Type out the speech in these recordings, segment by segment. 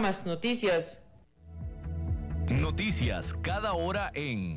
Más noticias. Noticias cada hora en...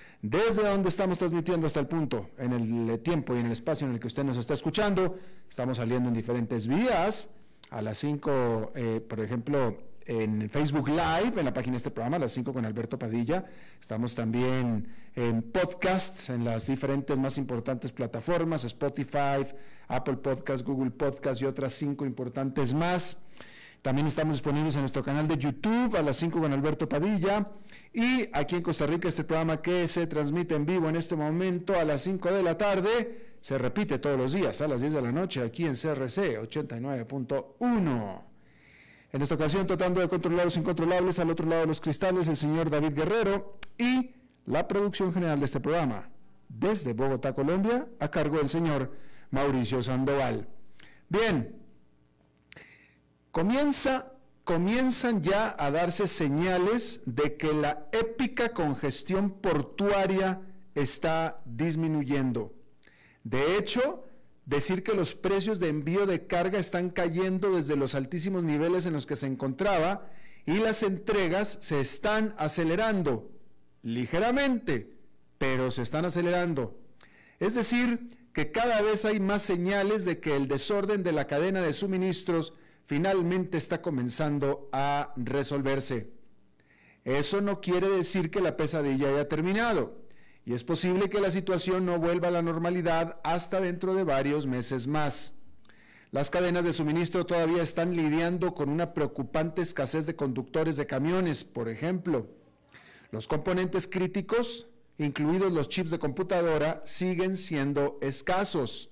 desde donde estamos transmitiendo hasta el punto, en el tiempo y en el espacio en el que usted nos está escuchando. Estamos saliendo en diferentes vías. A las 5, eh, por ejemplo, en Facebook Live, en la página de este programa, a las 5 con Alberto Padilla. Estamos también en podcasts, en las diferentes más importantes plataformas, Spotify, Apple Podcasts, Google Podcasts y otras cinco importantes más. También estamos disponibles en nuestro canal de YouTube a las 5 con Alberto Padilla. Y aquí en Costa Rica, este programa que se transmite en vivo en este momento a las 5 de la tarde, se repite todos los días a las 10 de la noche aquí en CRC 89.1. En esta ocasión, tratando de controlar los incontrolables, al otro lado de los cristales, el señor David Guerrero y la producción general de este programa, desde Bogotá, Colombia, a cargo del señor Mauricio Sandoval. Bien, comienza, comienzan ya a darse señales de que la épica congestión portuaria está disminuyendo. De hecho, decir que los precios de envío de carga están cayendo desde los altísimos niveles en los que se encontraba y las entregas se están acelerando ligeramente, pero se están acelerando. Es decir, que cada vez hay más señales de que el desorden de la cadena de suministros finalmente está comenzando a resolverse. Eso no quiere decir que la pesadilla haya terminado y es posible que la situación no vuelva a la normalidad hasta dentro de varios meses más. Las cadenas de suministro todavía están lidiando con una preocupante escasez de conductores de camiones, por ejemplo. Los componentes críticos, incluidos los chips de computadora, siguen siendo escasos.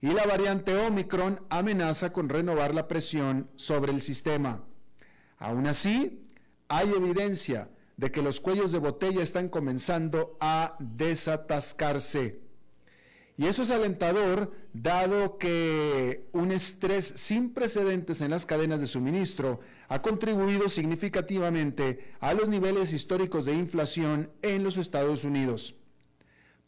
Y la variante Omicron amenaza con renovar la presión sobre el sistema. Aún así, hay evidencia de que los cuellos de botella están comenzando a desatascarse. Y eso es alentador, dado que un estrés sin precedentes en las cadenas de suministro ha contribuido significativamente a los niveles históricos de inflación en los Estados Unidos.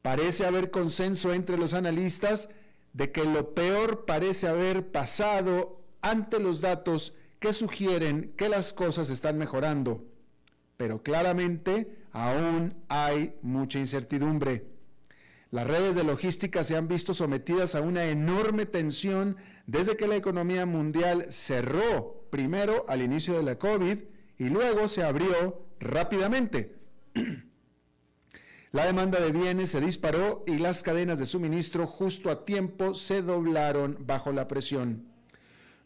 Parece haber consenso entre los analistas de que lo peor parece haber pasado ante los datos que sugieren que las cosas están mejorando pero claramente aún hay mucha incertidumbre. Las redes de logística se han visto sometidas a una enorme tensión desde que la economía mundial cerró primero al inicio de la COVID y luego se abrió rápidamente. La demanda de bienes se disparó y las cadenas de suministro justo a tiempo se doblaron bajo la presión.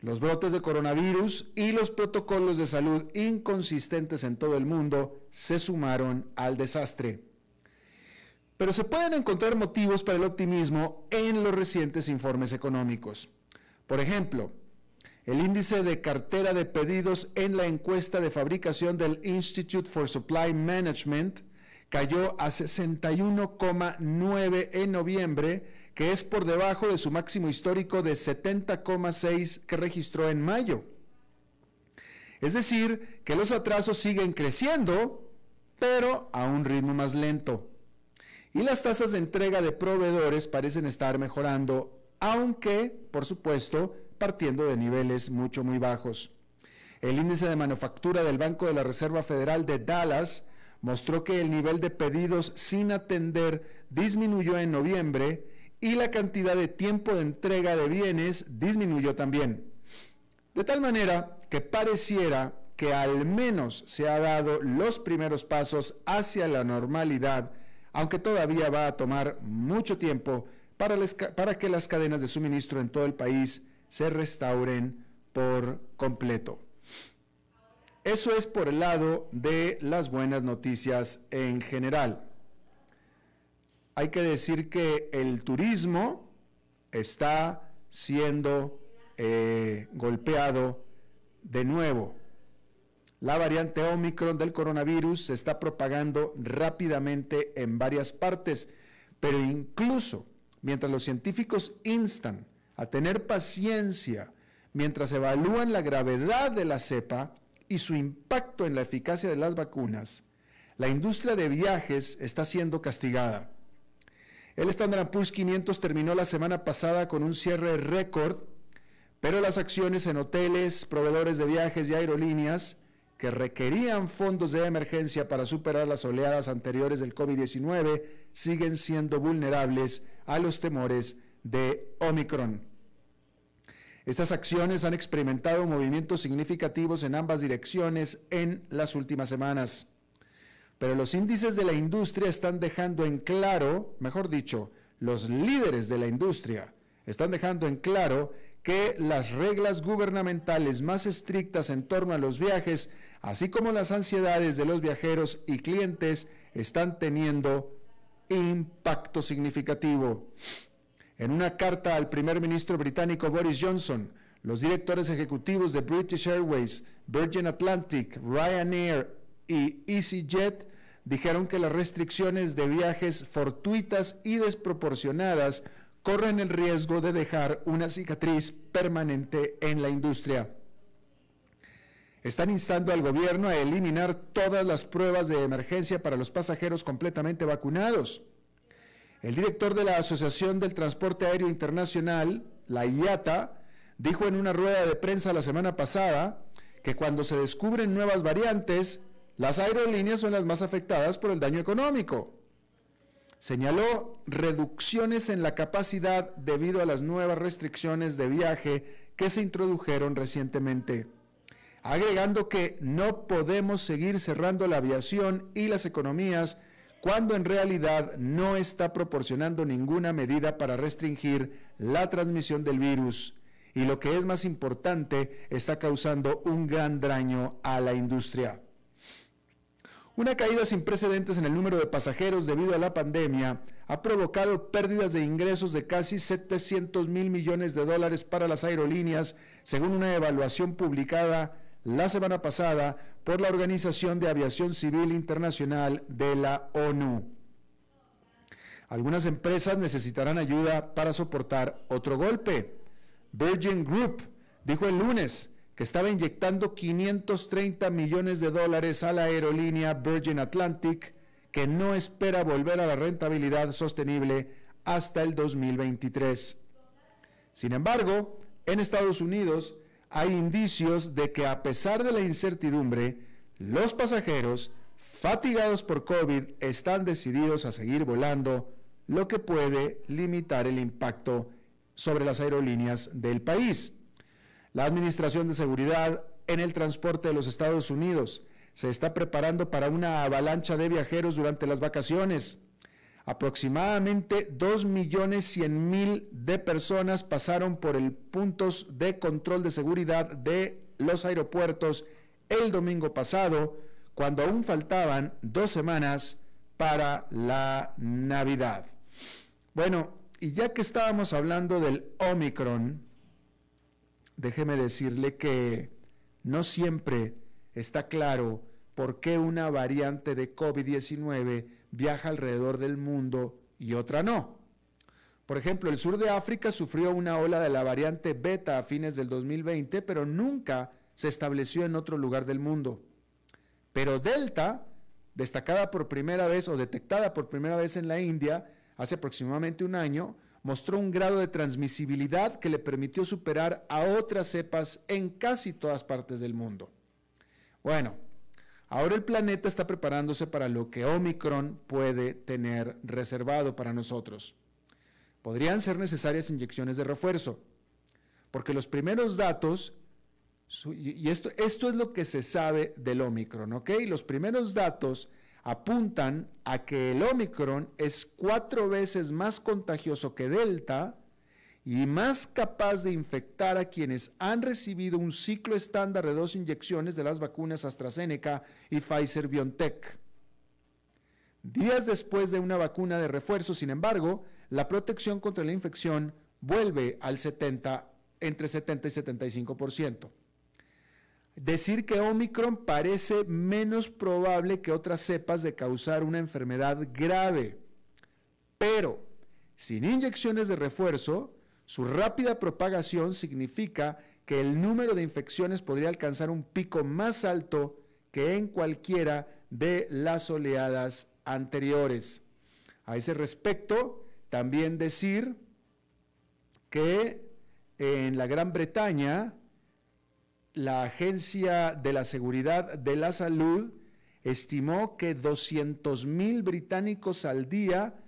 Los brotes de coronavirus y los protocolos de salud inconsistentes en todo el mundo se sumaron al desastre. Pero se pueden encontrar motivos para el optimismo en los recientes informes económicos. Por ejemplo, el índice de cartera de pedidos en la encuesta de fabricación del Institute for Supply Management cayó a 61,9 en noviembre, que es por debajo de su máximo histórico de 70,6 que registró en mayo. Es decir, que los atrasos siguen creciendo, pero a un ritmo más lento. Y las tasas de entrega de proveedores parecen estar mejorando, aunque, por supuesto, partiendo de niveles mucho, muy bajos. El índice de manufactura del Banco de la Reserva Federal de Dallas mostró que el nivel de pedidos sin atender disminuyó en noviembre y la cantidad de tiempo de entrega de bienes disminuyó también. De tal manera que pareciera que al menos se ha dado los primeros pasos hacia la normalidad, aunque todavía va a tomar mucho tiempo para, para que las cadenas de suministro en todo el país se restauren por completo. Eso es por el lado de las buenas noticias en general. Hay que decir que el turismo está siendo eh, golpeado de nuevo. La variante Omicron del coronavirus se está propagando rápidamente en varias partes, pero incluso mientras los científicos instan a tener paciencia mientras evalúan la gravedad de la cepa, y su impacto en la eficacia de las vacunas, la industria de viajes está siendo castigada. El Standard Poor's 500 terminó la semana pasada con un cierre récord, pero las acciones en hoteles, proveedores de viajes y aerolíneas que requerían fondos de emergencia para superar las oleadas anteriores del COVID-19 siguen siendo vulnerables a los temores de Omicron. Estas acciones han experimentado movimientos significativos en ambas direcciones en las últimas semanas. Pero los índices de la industria están dejando en claro, mejor dicho, los líderes de la industria están dejando en claro que las reglas gubernamentales más estrictas en torno a los viajes, así como las ansiedades de los viajeros y clientes, están teniendo impacto significativo. En una carta al primer ministro británico Boris Johnson, los directores ejecutivos de British Airways, Virgin Atlantic, Ryanair y EasyJet dijeron que las restricciones de viajes fortuitas y desproporcionadas corren el riesgo de dejar una cicatriz permanente en la industria. Están instando al gobierno a eliminar todas las pruebas de emergencia para los pasajeros completamente vacunados. El director de la Asociación del Transporte Aéreo Internacional, la IATA, dijo en una rueda de prensa la semana pasada que cuando se descubren nuevas variantes, las aerolíneas son las más afectadas por el daño económico. Señaló reducciones en la capacidad debido a las nuevas restricciones de viaje que se introdujeron recientemente, agregando que no podemos seguir cerrando la aviación y las economías cuando en realidad no está proporcionando ninguna medida para restringir la transmisión del virus y lo que es más importante, está causando un gran daño a la industria. Una caída sin precedentes en el número de pasajeros debido a la pandemia ha provocado pérdidas de ingresos de casi 700 mil millones de dólares para las aerolíneas, según una evaluación publicada la semana pasada por la Organización de Aviación Civil Internacional de la ONU. Algunas empresas necesitarán ayuda para soportar otro golpe. Virgin Group dijo el lunes que estaba inyectando 530 millones de dólares a la aerolínea Virgin Atlantic, que no espera volver a la rentabilidad sostenible hasta el 2023. Sin embargo, en Estados Unidos, hay indicios de que a pesar de la incertidumbre, los pasajeros fatigados por COVID están decididos a seguir volando, lo que puede limitar el impacto sobre las aerolíneas del país. La Administración de Seguridad en el Transporte de los Estados Unidos se está preparando para una avalancha de viajeros durante las vacaciones. Aproximadamente 2.100.000 de personas pasaron por el puntos de control de seguridad de los aeropuertos el domingo pasado, cuando aún faltaban dos semanas para la Navidad. Bueno, y ya que estábamos hablando del Omicron, déjeme decirle que no siempre está claro por qué una variante de COVID-19 viaja alrededor del mundo y otra no. Por ejemplo, el sur de África sufrió una ola de la variante beta a fines del 2020, pero nunca se estableció en otro lugar del mundo. Pero Delta, destacada por primera vez o detectada por primera vez en la India hace aproximadamente un año, mostró un grado de transmisibilidad que le permitió superar a otras cepas en casi todas partes del mundo. Bueno, ahora el planeta está preparándose para lo que Omicron puede tener reservado para nosotros. Podrían ser necesarias inyecciones de refuerzo, porque los primeros datos, y esto, esto es lo que se sabe del Omicron, ¿ok? Los primeros datos apuntan a que el Omicron es cuatro veces más contagioso que Delta y más capaz de infectar a quienes han recibido un ciclo estándar de dos inyecciones de las vacunas AstraZeneca y Pfizer BioNTech. Días después de una vacuna de refuerzo, sin embargo, la protección contra la infección vuelve al 70, entre 70 y 75%. Decir que Omicron parece menos probable que otras cepas de causar una enfermedad grave, pero sin inyecciones de refuerzo, su rápida propagación significa que el número de infecciones podría alcanzar un pico más alto que en cualquiera de las oleadas anteriores. A ese respecto, también decir que en la Gran Bretaña, la Agencia de la Seguridad de la Salud estimó que 200 mil británicos al día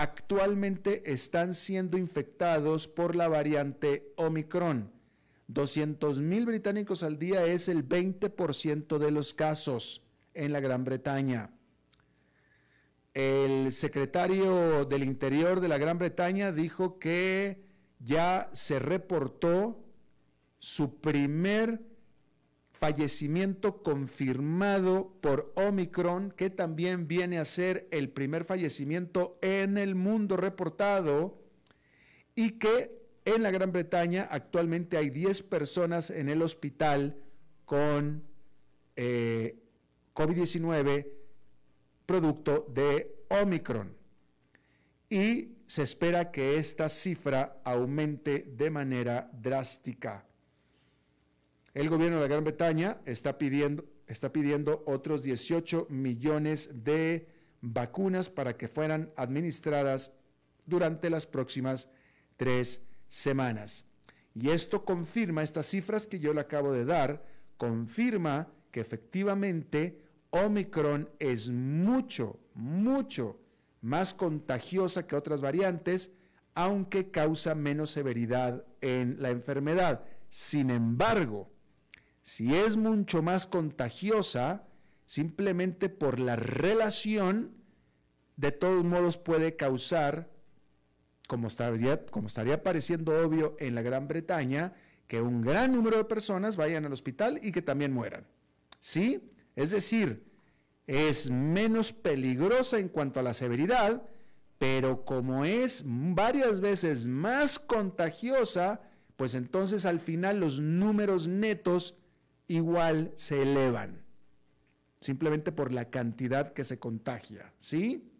actualmente están siendo infectados por la variante Omicron. 200 mil británicos al día es el 20% de los casos en la Gran Bretaña. El secretario del Interior de la Gran Bretaña dijo que ya se reportó su primer fallecimiento confirmado por Omicron, que también viene a ser el primer fallecimiento en el mundo reportado, y que en la Gran Bretaña actualmente hay 10 personas en el hospital con eh, COVID-19 producto de Omicron. Y se espera que esta cifra aumente de manera drástica. El gobierno de Gran Bretaña está pidiendo, está pidiendo otros 18 millones de vacunas para que fueran administradas durante las próximas tres semanas. Y esto confirma, estas cifras que yo le acabo de dar, confirma que efectivamente Omicron es mucho, mucho más contagiosa que otras variantes, aunque causa menos severidad en la enfermedad. Sin embargo, si es mucho más contagiosa, simplemente por la relación, de todos modos puede causar, como estaría, como estaría pareciendo obvio en la Gran Bretaña, que un gran número de personas vayan al hospital y que también mueran. ¿Sí? Es decir, es menos peligrosa en cuanto a la severidad, pero como es varias veces más contagiosa, pues entonces al final los números netos igual se elevan, simplemente por la cantidad que se contagia, ¿sí?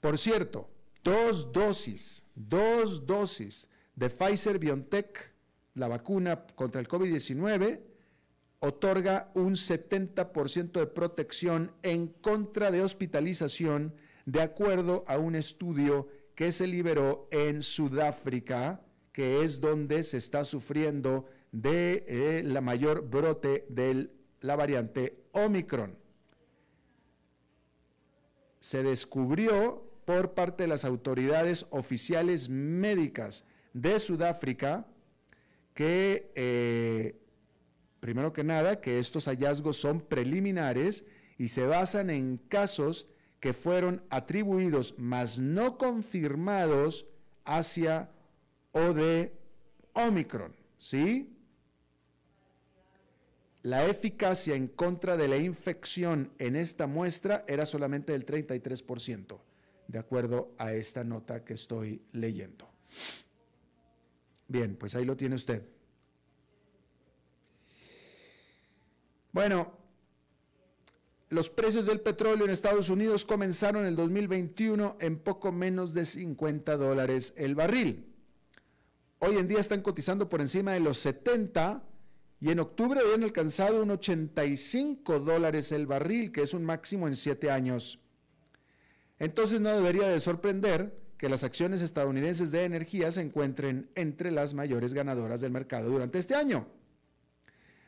Por cierto, dos dosis, dos dosis de Pfizer BioNTech, la vacuna contra el COVID-19, otorga un 70% de protección en contra de hospitalización, de acuerdo a un estudio que se liberó en Sudáfrica, que es donde se está sufriendo de eh, la mayor brote de la variante Omicron. Se descubrió por parte de las autoridades oficiales médicas de Sudáfrica que, eh, primero que nada, que estos hallazgos son preliminares y se basan en casos que fueron atribuidos, mas no confirmados, hacia o de Omicron, ¿sí? La eficacia en contra de la infección en esta muestra era solamente del 33%, de acuerdo a esta nota que estoy leyendo. Bien, pues ahí lo tiene usted. Bueno, los precios del petróleo en Estados Unidos comenzaron el 2021 en poco menos de 50 dólares el barril. Hoy en día están cotizando por encima de los 70 y en octubre habían alcanzado un 85 dólares el barril, que es un máximo en siete años. Entonces no debería de sorprender que las acciones estadounidenses de energía se encuentren entre las mayores ganadoras del mercado durante este año.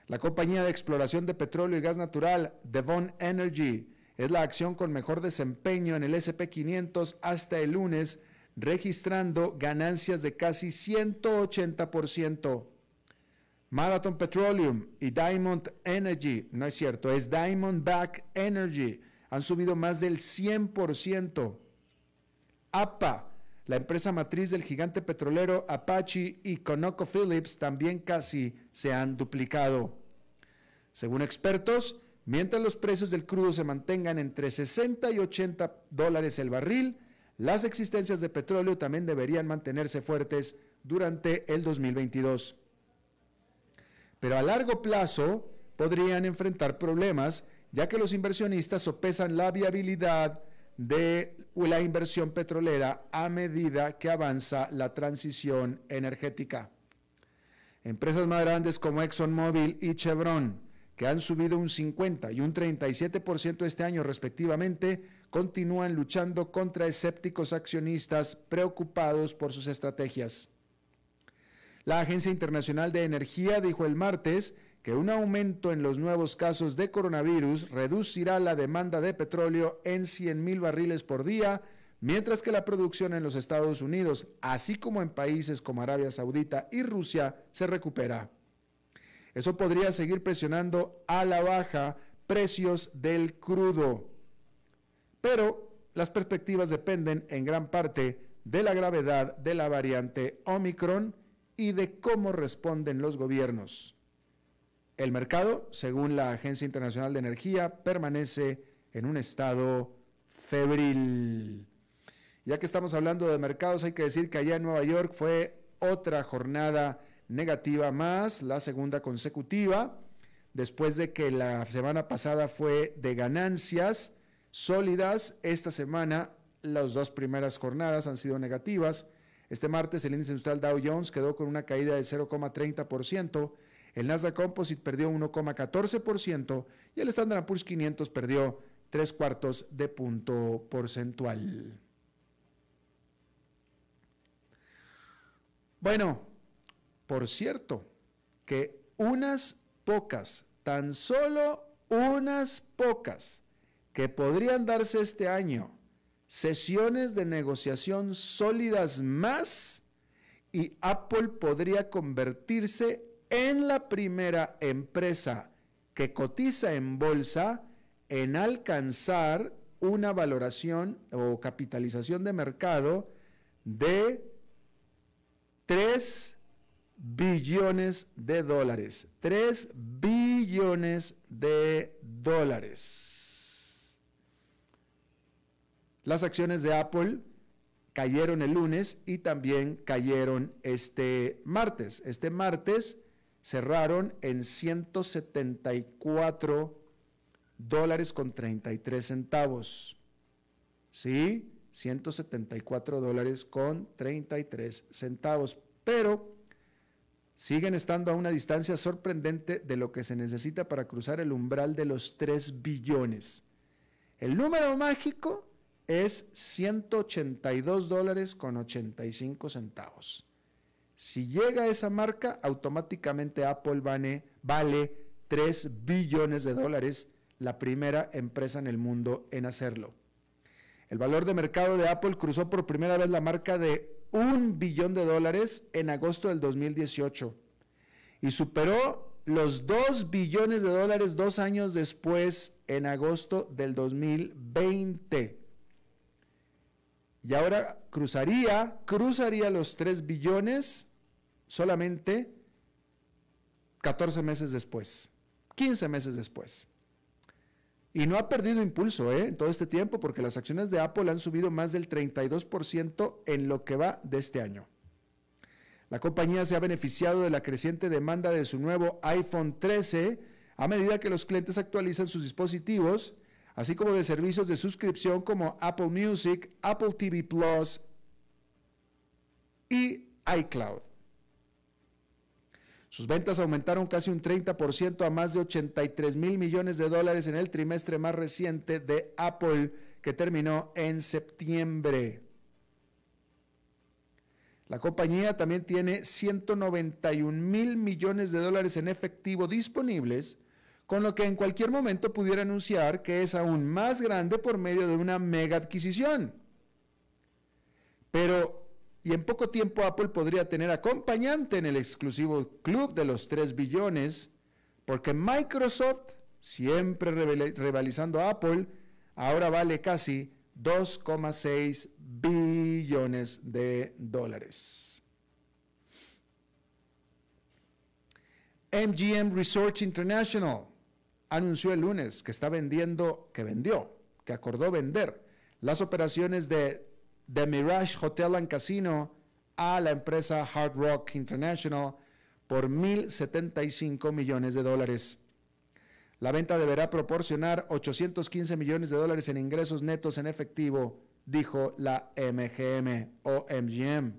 La compañía de exploración de petróleo y gas natural, Devon Energy, es la acción con mejor desempeño en el SP500 hasta el lunes, registrando ganancias de casi 180%. Marathon Petroleum y Diamond Energy, no es cierto, es Diamondback Energy, han subido más del 100%. APA, la empresa matriz del gigante petrolero Apache y ConocoPhillips también casi se han duplicado. Según expertos, mientras los precios del crudo se mantengan entre 60 y 80 dólares el barril, las existencias de petróleo también deberían mantenerse fuertes durante el 2022 pero a largo plazo podrían enfrentar problemas ya que los inversionistas sopesan la viabilidad de la inversión petrolera a medida que avanza la transición energética. Empresas más grandes como ExxonMobil y Chevron, que han subido un 50 y un 37% este año respectivamente, continúan luchando contra escépticos accionistas preocupados por sus estrategias. La Agencia Internacional de Energía dijo el martes que un aumento en los nuevos casos de coronavirus reducirá la demanda de petróleo en 100 mil barriles por día, mientras que la producción en los Estados Unidos, así como en países como Arabia Saudita y Rusia, se recupera. Eso podría seguir presionando a la baja precios del crudo. Pero las perspectivas dependen en gran parte de la gravedad de la variante Omicron y de cómo responden los gobiernos. El mercado, según la Agencia Internacional de Energía, permanece en un estado febril. Ya que estamos hablando de mercados, hay que decir que allá en Nueva York fue otra jornada negativa más, la segunda consecutiva, después de que la semana pasada fue de ganancias sólidas, esta semana las dos primeras jornadas han sido negativas este martes el índice industrial Dow Jones quedó con una caída de 0,30%, el Nasdaq Composite perdió 1,14% y el Standard Poor's 500 perdió 3 cuartos de punto porcentual. Bueno, por cierto, que unas pocas, tan solo unas pocas, que podrían darse este año sesiones de negociación sólidas más y Apple podría convertirse en la primera empresa que cotiza en bolsa en alcanzar una valoración o capitalización de mercado de 3 billones de dólares. 3 billones de dólares. Las acciones de Apple cayeron el lunes y también cayeron este martes. Este martes cerraron en 174 dólares con 33 centavos. ¿Sí? 174 dólares con 33 centavos. Pero siguen estando a una distancia sorprendente de lo que se necesita para cruzar el umbral de los 3 billones. El número mágico es 182 dólares con 85 centavos. Si llega a esa marca, automáticamente Apple vale, vale 3 billones de dólares, la primera empresa en el mundo en hacerlo. El valor de mercado de Apple cruzó por primera vez la marca de un billón de dólares en agosto del 2018 y superó los 2 billones de dólares dos años después, en agosto del 2020. Y ahora cruzaría, cruzaría los 3 billones solamente 14 meses después, 15 meses después. Y no ha perdido impulso ¿eh? en todo este tiempo porque las acciones de Apple han subido más del 32% en lo que va de este año. La compañía se ha beneficiado de la creciente demanda de su nuevo iPhone 13 a medida que los clientes actualizan sus dispositivos, así como de servicios de suscripción como Apple Music, Apple TV Plus y iCloud. Sus ventas aumentaron casi un 30% a más de 83 mil millones de dólares en el trimestre más reciente de Apple, que terminó en septiembre. La compañía también tiene 191 mil millones de dólares en efectivo disponibles, con lo que en cualquier momento pudiera anunciar que es aún más grande por medio de una mega adquisición. Pero y en poco tiempo Apple podría tener acompañante en el exclusivo club de los 3 billones, porque Microsoft, siempre rivalizando a Apple, ahora vale casi 2,6 billones de dólares. MGM Resorts International anunció el lunes que está vendiendo, que vendió, que acordó vender las operaciones de The Mirage Hotel and Casino a la empresa Hard Rock International por 1.075 millones de dólares. La venta deberá proporcionar 815 millones de dólares en ingresos netos en efectivo, dijo la MGM o MGM.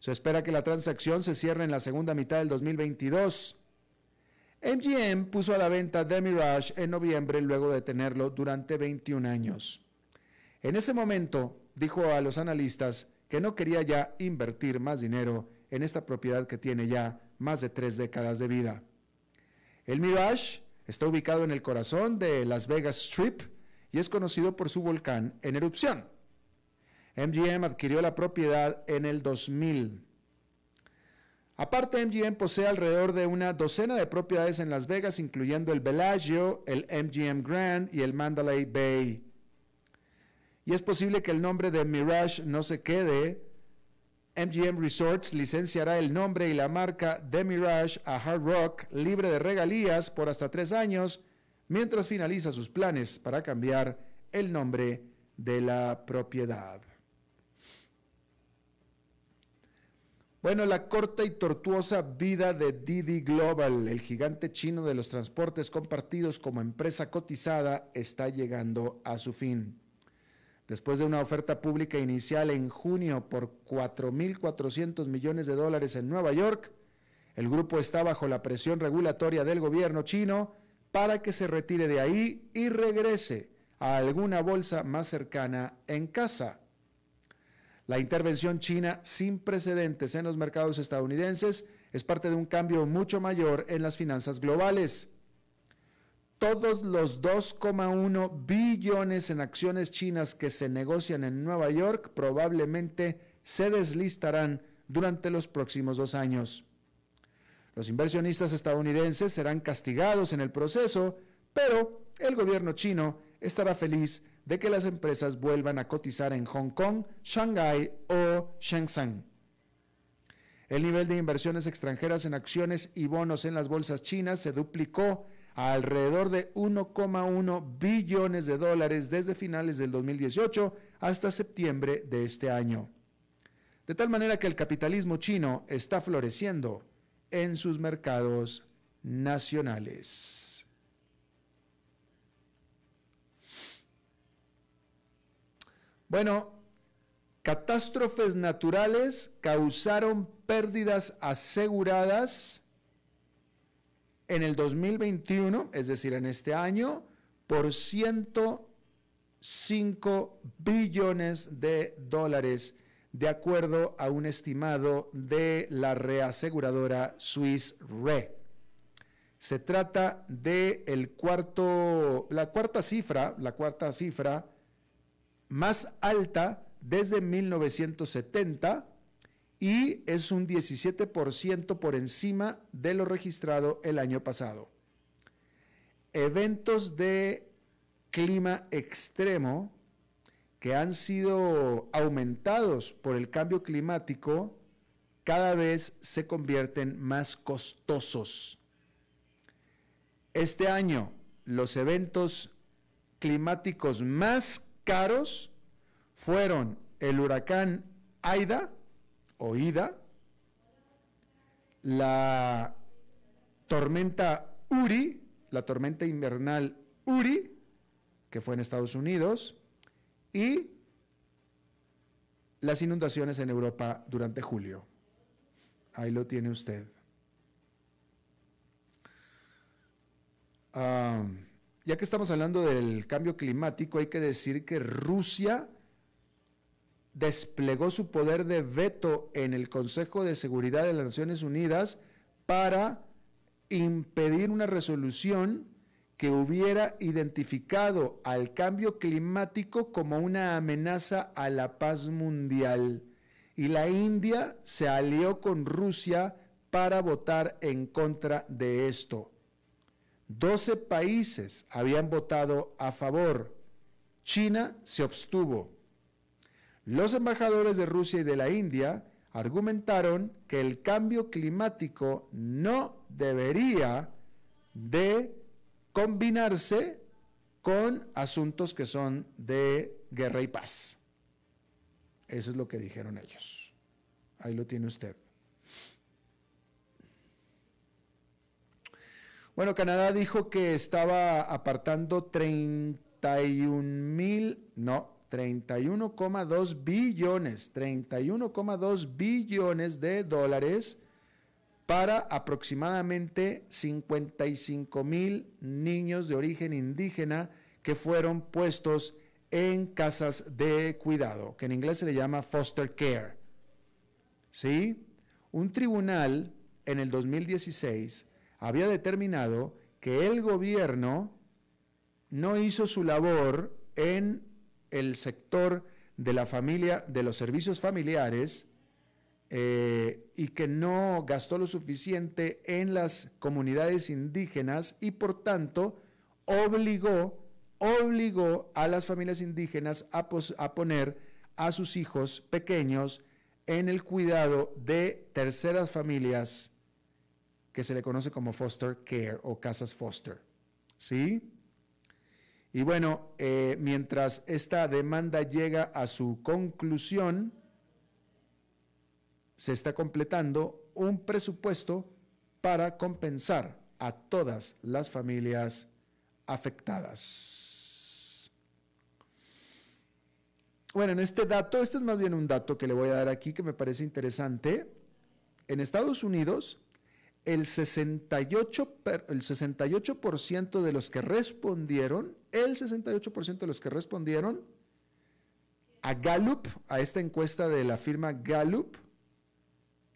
Se espera que la transacción se cierre en la segunda mitad del 2022. MGM puso a la venta The Mirage en noviembre luego de tenerlo durante 21 años. En ese momento, dijo a los analistas que no quería ya invertir más dinero en esta propiedad que tiene ya más de tres décadas de vida. El Mirage está ubicado en el corazón de Las Vegas Strip y es conocido por su volcán en erupción. MGM adquirió la propiedad en el 2000. Aparte, MGM posee alrededor de una docena de propiedades en Las Vegas, incluyendo el Bellagio, el MGM Grand y el Mandalay Bay y es posible que el nombre de Mirage no se quede. MGM Resorts licenciará el nombre y la marca de Mirage a Hard Rock libre de regalías por hasta tres años, mientras finaliza sus planes para cambiar el nombre de la propiedad. Bueno, la corta y tortuosa vida de Didi Global, el gigante chino de los transportes compartidos como empresa cotizada, está llegando a su fin. Después de una oferta pública inicial en junio por 4.400 millones de dólares en Nueva York, el grupo está bajo la presión regulatoria del gobierno chino para que se retire de ahí y regrese a alguna bolsa más cercana en casa. La intervención china sin precedentes en los mercados estadounidenses es parte de un cambio mucho mayor en las finanzas globales todos los 2,1 billones en acciones chinas que se negocian en Nueva York probablemente se deslistarán durante los próximos dos años. Los inversionistas estadounidenses serán castigados en el proceso, pero el gobierno chino estará feliz de que las empresas vuelvan a cotizar en Hong Kong, Shanghái o Shenzhen. El nivel de inversiones extranjeras en acciones y bonos en las bolsas chinas se duplicó a alrededor de 1,1 billones de dólares desde finales del 2018 hasta septiembre de este año. De tal manera que el capitalismo chino está floreciendo en sus mercados nacionales. Bueno, catástrofes naturales causaron pérdidas aseguradas en el 2021, es decir, en este año, por 105 billones de dólares, de acuerdo a un estimado de la reaseguradora Swiss Re. Se trata de la cuarta cifra, la cuarta cifra más alta desde 1970 y es un 17% por encima de lo registrado el año pasado. Eventos de clima extremo que han sido aumentados por el cambio climático cada vez se convierten más costosos. Este año, los eventos climáticos más caros fueron el huracán Aida o Ida, la tormenta Uri, la tormenta invernal Uri, que fue en Estados Unidos, y las inundaciones en Europa durante julio. Ahí lo tiene usted. Ah, ya que estamos hablando del cambio climático, hay que decir que Rusia desplegó su poder de veto en el Consejo de Seguridad de las Naciones Unidas para impedir una resolución que hubiera identificado al cambio climático como una amenaza a la paz mundial. Y la India se alió con Rusia para votar en contra de esto. Doce países habían votado a favor. China se abstuvo. Los embajadores de Rusia y de la India argumentaron que el cambio climático no debería de combinarse con asuntos que son de guerra y paz. Eso es lo que dijeron ellos. Ahí lo tiene usted. Bueno, Canadá dijo que estaba apartando 31 mil, no, 31,2 billones, 31,2 billones de dólares para aproximadamente 55 mil niños de origen indígena que fueron puestos en casas de cuidado, que en inglés se le llama foster care. ¿Sí? Un tribunal en el 2016 había determinado que el gobierno no hizo su labor en el sector de la familia, de los servicios familiares, eh, y que no gastó lo suficiente en las comunidades indígenas y por tanto obligó, obligó a las familias indígenas a, a poner a sus hijos pequeños en el cuidado de terceras familias que se le conoce como foster care o casas foster. ¿Sí? Y bueno, eh, mientras esta demanda llega a su conclusión, se está completando un presupuesto para compensar a todas las familias afectadas. Bueno, en este dato, este es más bien un dato que le voy a dar aquí que me parece interesante. En Estados Unidos, el 68, el 68 de los que respondieron, el 68% de los que respondieron a Gallup, a esta encuesta de la firma Gallup,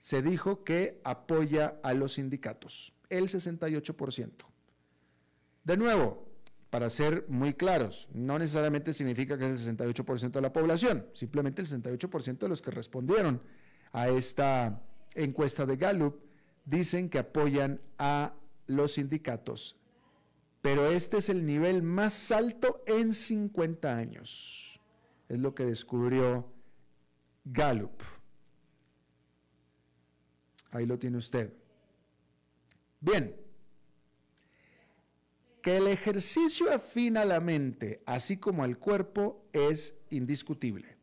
se dijo que apoya a los sindicatos, el 68%. De nuevo, para ser muy claros, no necesariamente significa que es el 68% de la población, simplemente el 68% de los que respondieron a esta encuesta de Gallup dicen que apoyan a los sindicatos. Pero este es el nivel más alto en 50 años. Es lo que descubrió Gallup. Ahí lo tiene usted. Bien. Que el ejercicio afina la mente, así como al cuerpo, es indiscutible.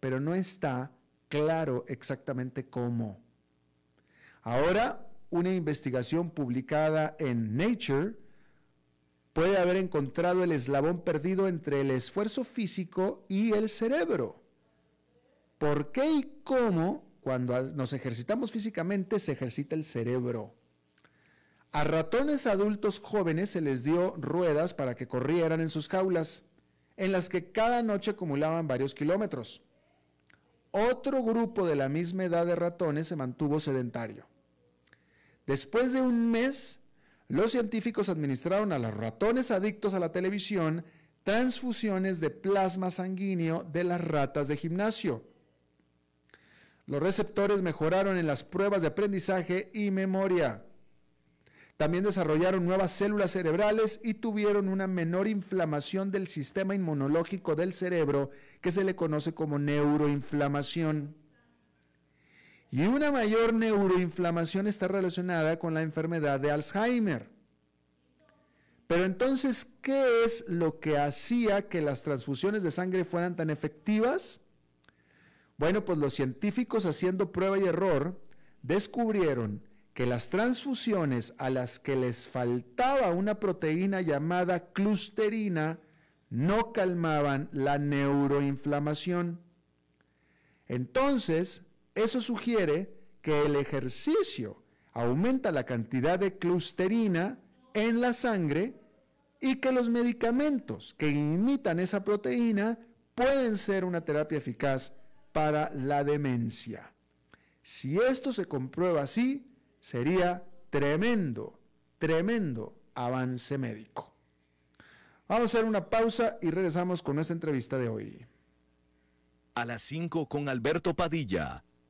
Pero no está claro exactamente cómo. Ahora, una investigación publicada en Nature puede haber encontrado el eslabón perdido entre el esfuerzo físico y el cerebro. ¿Por qué y cómo cuando nos ejercitamos físicamente se ejercita el cerebro. A ratones adultos jóvenes se les dio ruedas para que corrieran en sus jaulas, en las que cada noche acumulaban varios kilómetros. Otro grupo de la misma edad de ratones se mantuvo sedentario. Después de un mes, los científicos administraron a los ratones adictos a la televisión transfusiones de plasma sanguíneo de las ratas de gimnasio los receptores mejoraron en las pruebas de aprendizaje y memoria. También desarrollaron nuevas células cerebrales y tuvieron una menor inflamación del sistema inmunológico del cerebro, que se le conoce como neuroinflamación. Y una mayor neuroinflamación está relacionada con la enfermedad de Alzheimer. Pero entonces, ¿qué es lo que hacía que las transfusiones de sangre fueran tan efectivas? Bueno, pues los científicos haciendo prueba y error descubrieron que las transfusiones a las que les faltaba una proteína llamada clusterina no calmaban la neuroinflamación. Entonces, eso sugiere que el ejercicio aumenta la cantidad de clusterina en la sangre y que los medicamentos que imitan esa proteína pueden ser una terapia eficaz para la demencia. Si esto se comprueba así, sería tremendo, tremendo avance médico. Vamos a hacer una pausa y regresamos con nuestra entrevista de hoy. A las 5 con Alberto Padilla,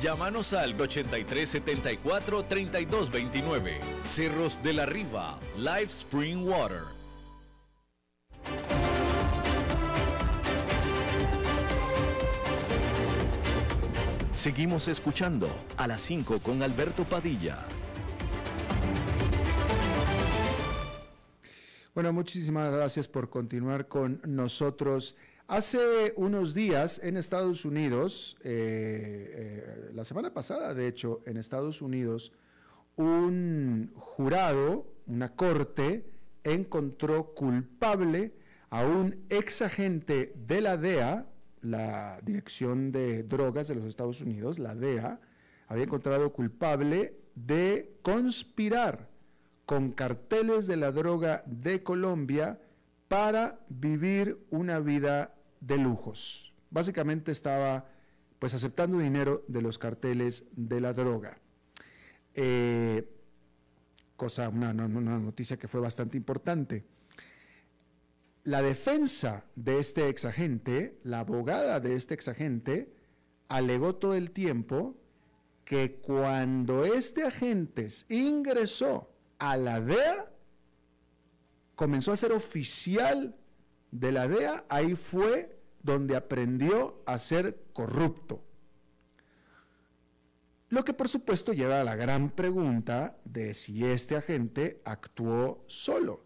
Llámanos al 8374-3229. Cerros de la Riva, Live Spring Water. Seguimos escuchando a las 5 con Alberto Padilla. Bueno, muchísimas gracias por continuar con nosotros. Hace unos días en Estados Unidos, eh, eh, la semana pasada, de hecho, en Estados Unidos, un jurado, una corte, encontró culpable a un ex agente de la DEA, la Dirección de Drogas de los Estados Unidos, la DEA, había encontrado culpable de conspirar con carteles de la droga de Colombia para vivir una vida de lujos. Básicamente estaba pues aceptando dinero de los carteles de la droga. Eh, cosa, una, una, noticia que fue bastante importante. La defensa de este exagente, la abogada de este exagente, alegó todo el tiempo que cuando este agente ingresó a la DEA, comenzó a ser oficial de la DEA, ahí fue donde aprendió a ser corrupto. Lo que por supuesto lleva a la gran pregunta de si este agente actuó solo.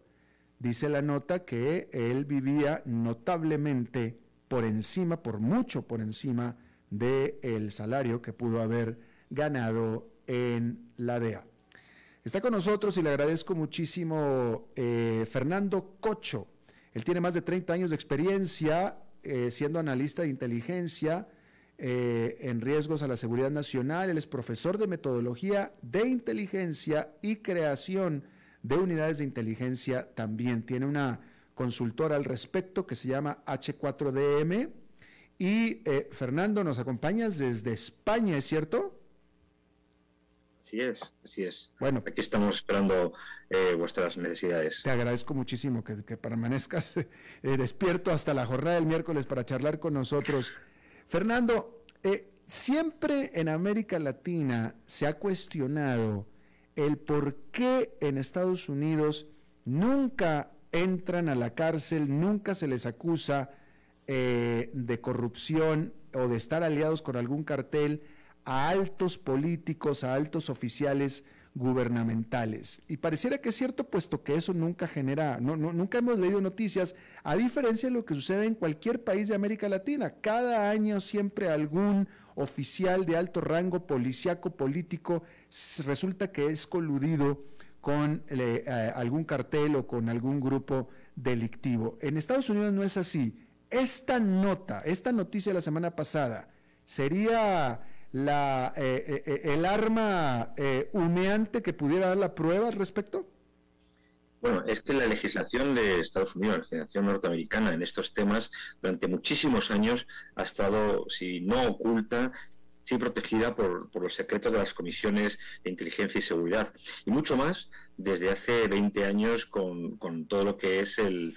Dice la nota que él vivía notablemente por encima, por mucho por encima del salario que pudo haber ganado en la DEA. Está con nosotros y le agradezco muchísimo eh, Fernando Cocho. Él tiene más de 30 años de experiencia eh, siendo analista de inteligencia eh, en riesgos a la seguridad nacional. Él es profesor de metodología de inteligencia y creación de unidades de inteligencia también. Tiene una consultora al respecto que se llama H4DM. Y eh, Fernando, nos acompañas desde España, ¿es cierto? Así es, así es. Bueno, aquí estamos esperando eh, vuestras necesidades. Te agradezco muchísimo que, permanezcas eh, despierto hasta la jornada del miércoles para charlar con nosotros. Fernando, eh, siempre en América Latina se ha cuestionado el por qué en Estados Unidos nunca entran a la cárcel, nunca se les acusa de corrupción o de estar aliados con algún cartel a altos políticos, a altos oficiales gubernamentales. Y pareciera que es cierto, puesto que eso nunca genera, no, nunca hemos leído noticias, a diferencia de lo que sucede en cualquier país de América Latina. Cada año siempre algún oficial de alto rango policiaco político resulta que es coludido con algún cartel o con algún grupo delictivo. En Estados Unidos no es así. Esta nota, esta noticia de la semana pasada, sería la, eh, eh, el arma humeante que pudiera dar la prueba al respecto? Bueno, es que la legislación de Estados Unidos, la legislación norteamericana en estos temas, durante muchísimos años ha estado, si no oculta, sí protegida por, los secretos de las comisiones de inteligencia y seguridad. Y mucho más desde hace 20 años con, todo lo que es el,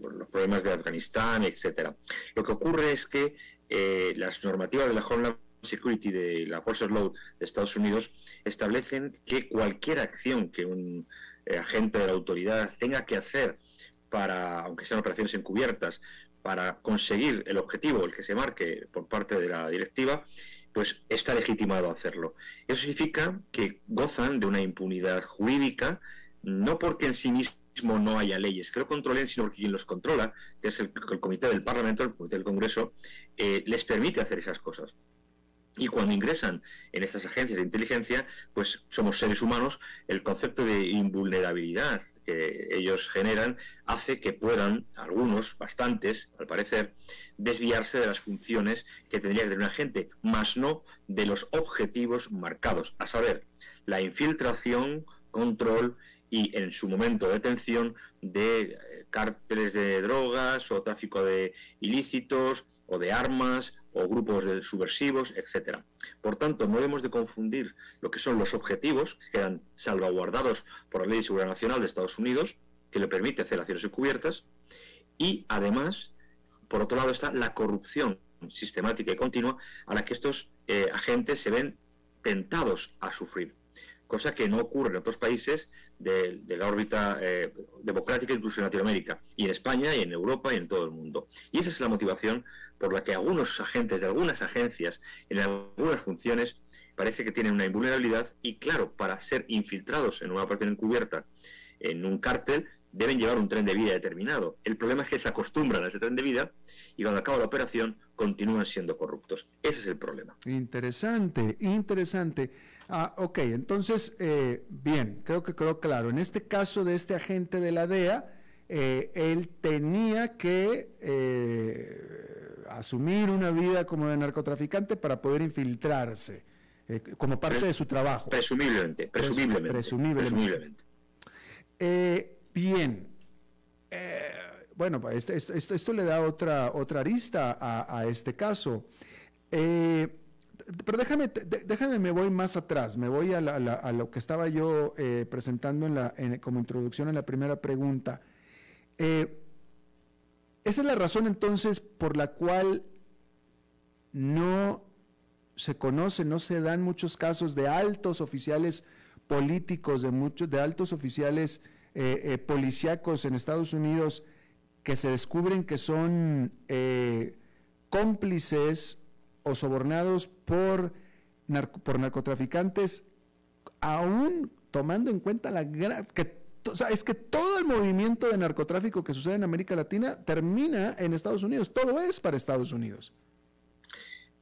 los problemas de Afganistán, etcétera. Lo que ocurre es que eh, las normativas de la Homeland Security de la Forces Law de Estados Unidos establecen que cualquier acción que un eh, agente de la autoridad tenga que hacer para, aunque sean operaciones encubiertas, para conseguir el objetivo, el que se marque por parte de la directiva, pues está legitimado hacerlo. Eso significa que gozan de una impunidad jurídica, no porque en sí mismo no haya leyes que lo controlen, sino porque quien los controla, que es el, Comité del Parlamento, el Comité del Congreso, eh, les permite hacer esas cosas. Y cuando ingresan en estas agencias de inteligencia, pues somos seres humanos, el concepto de invulnerabilidad que ellos generan hace que puedan, algunos, bastantes, al parecer, desviarse de las funciones que tendría que tener un agente, más no de los objetivos marcados, a saber, la infiltración, control y en su momento de detención de eh, cárteles de drogas o tráfico de ilícitos o de armas o grupos de subversivos, etcétera. Por tanto, no debemos de confundir lo que son los objetivos que quedan salvaguardados por la Ley de Seguridad Nacional de Estados Unidos, que le permite hacer acciones encubiertas, y además, por otro lado, está la corrupción sistemática y continua a la que estos eh, agentes se ven tentados a sufrir cosa que no ocurre en otros países de, la órbita eh, democrática, incluso en Latinoamérica, y en España, y en Europa, y en todo el mundo. Y esa es la motivación por la que algunos agentes de algunas agencias, en algunas funciones, parece que tienen una invulnerabilidad y, claro, para ser infiltrados en una operación encubierta en un cártel, deben llevar un tren de vida determinado. El problema es que se acostumbran a ese tren de vida y cuando acaba la operación continúan siendo corruptos. Ese es el problema. Interesante, interesante. Ah, ok, entonces, eh, bien, creo que quedó claro. En este caso de este agente de la DEA, eh, él tenía que eh, asumir una vida como de narcotraficante para poder infiltrarse, como parte de su trabajo. Presumiblemente, presumiblemente. presumiblemente. Bien. bueno, este, esto, esto, le da otra, otra arista a, este caso. Eh, pero déjame, déjame, me voy más atrás, me voy a, lo que estaba yo eh, presentando como introducción en la primera pregunta. Eh, esa es la razón entonces por la cual no se conoce, no se dan muchos casos de altos oficiales políticos, de, muchos, de altos oficiales eh, policíacos en Estados Unidos que se descubren que son cómplices o sobornados por, por narcotraficantes, aún tomando en cuenta la. Que, es que todo el movimiento de narcotráfico que sucede en América Latina termina en Estados Unidos, todo es para Estados Unidos.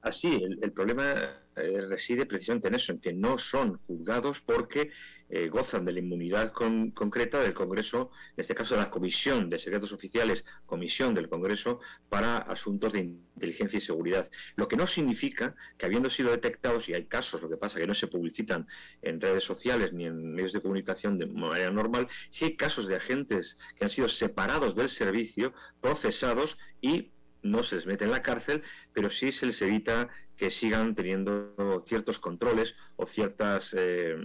Así, el, problema eh, reside precisamente en eso, en que no son juzgados porque eh, gozan de la inmunidad concreta del Congreso, en este caso la Comisión de Secretos Oficiales, Comisión del Congreso para Asuntos de Inteligencia y Seguridad. Lo que no significa que habiendo sido detectados, y hay casos, lo que pasa que no se publicitan en redes sociales ni en medios de comunicación de manera normal, si hay casos de agentes que han sido separados del servicio, procesados y no se les mete en la cárcel, pero sí se les evita que sigan teniendo ciertos controles o ciertas... Eh,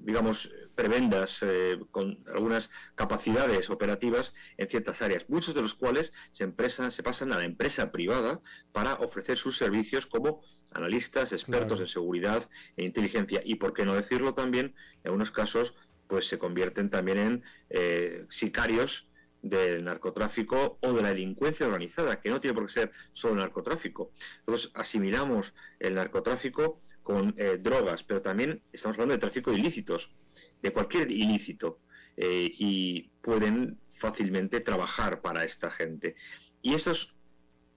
digamos, prebendas eh, con algunas capacidades operativas en ciertas áreas, muchos de los cuales se, empresa, se pasan a la empresa privada para ofrecer sus servicios como analistas, expertos en seguridad e inteligencia. Y por qué no decirlo también, en algunos casos, pues se convierten también en eh, sicarios del narcotráfico o de la delincuencia organizada, que no tiene por qué ser solo narcotráfico. Nosotros asimilamos el narcotráfico con eh, drogas, pero también estamos hablando de tráfico ilícitos de cualquier ilícito eh, y pueden fácilmente trabajar para esta gente. Y esos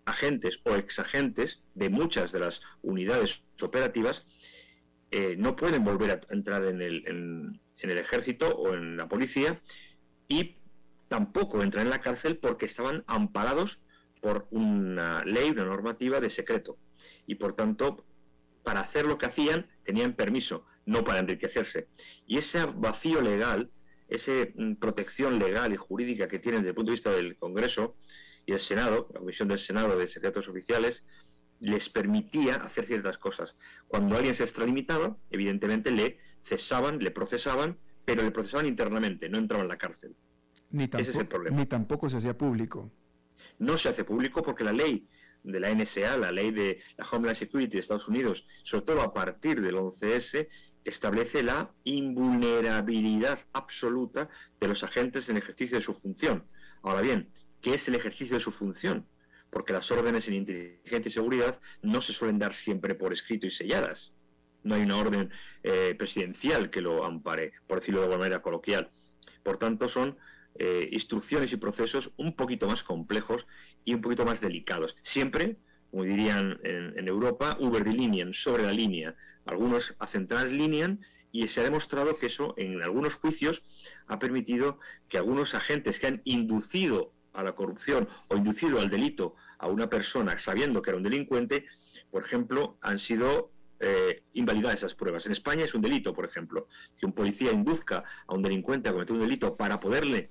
agentes o exagentes de muchas de las unidades operativas eh, no pueden volver a entrar en el, en el ejército o en la policía y tampoco entrar en la cárcel porque estaban amparados por una ley, una normativa de secreto. Y por tanto, para hacer lo que hacían tenían permiso, no para enriquecerse. Y ese vacío legal, esa mm, protección legal y jurídica que tienen desde el punto de vista del Congreso y el Senado, la Comisión del Senado de Secretos Oficiales, les permitía hacer ciertas cosas. Cuando alguien se extralimitaba, evidentemente le cesaban, le procesaban, pero le procesaban internamente, no entraba en la cárcel. Ni Ese es el problema. Ni tampoco se hacía público. No se hace público porque la ley de la NSA, la ley de la Homeland Security de Estados Unidos, sobre todo a partir del 11S, establece la invulnerabilidad absoluta de los agentes en ejercicio de su función. Ahora bien, ¿qué es el ejercicio de su función? Porque las órdenes en inteligencia y seguridad no se suelen dar siempre por escrito y selladas. No hay una orden eh, presidencial que lo ampare, por decirlo de alguna manera coloquial. Por tanto, son eh, instrucciones y procesos un poquito más complejos y un poquito más delicados. Siempre, como dirían en, Europa, Uber de linien, sobre la línea. Algunos hacen translínean y se ha demostrado que eso en algunos juicios ha permitido que algunos agentes que han inducido a la corrupción o inducido al delito a una persona sabiendo que era un delincuente, por ejemplo, han sido eh, invalidadas esas pruebas. En España es un delito, por ejemplo, que un policía induzca a un delincuente a cometer un delito para poderle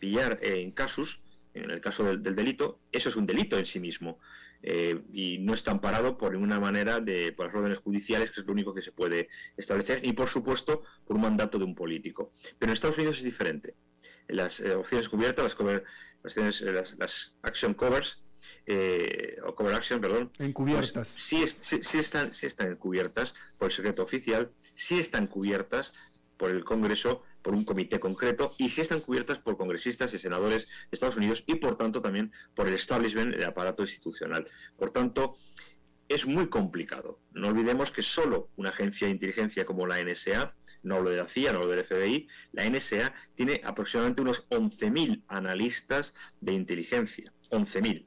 pillar en casos, en el caso del, delito, eso es un delito en sí mismo. Eh, y no está amparado por ninguna manera de, por las órdenes judiciales, que es lo único que se puede establecer, y por supuesto por un mandato de un político. Pero en Estados Unidos es diferente. Las eh, opciones cubiertas, las, cover, las, eh, las, action covers, o cover action, perdón. Encubiertas. Pues, sí, sí, están, sí están cubiertas por el secreto oficial, sí están cubiertas por el Congreso, por un comité concreto, y si están cubiertas por congresistas y senadores de Estados Unidos y, por tanto, también por el establishment, el aparato institucional. Por tanto, es muy complicado. No olvidemos que solo una agencia de inteligencia como la NSA, no hablo de la CIA, no hablo del FBI, la NSA tiene aproximadamente unos 11.000 analistas de inteligencia. 11.000.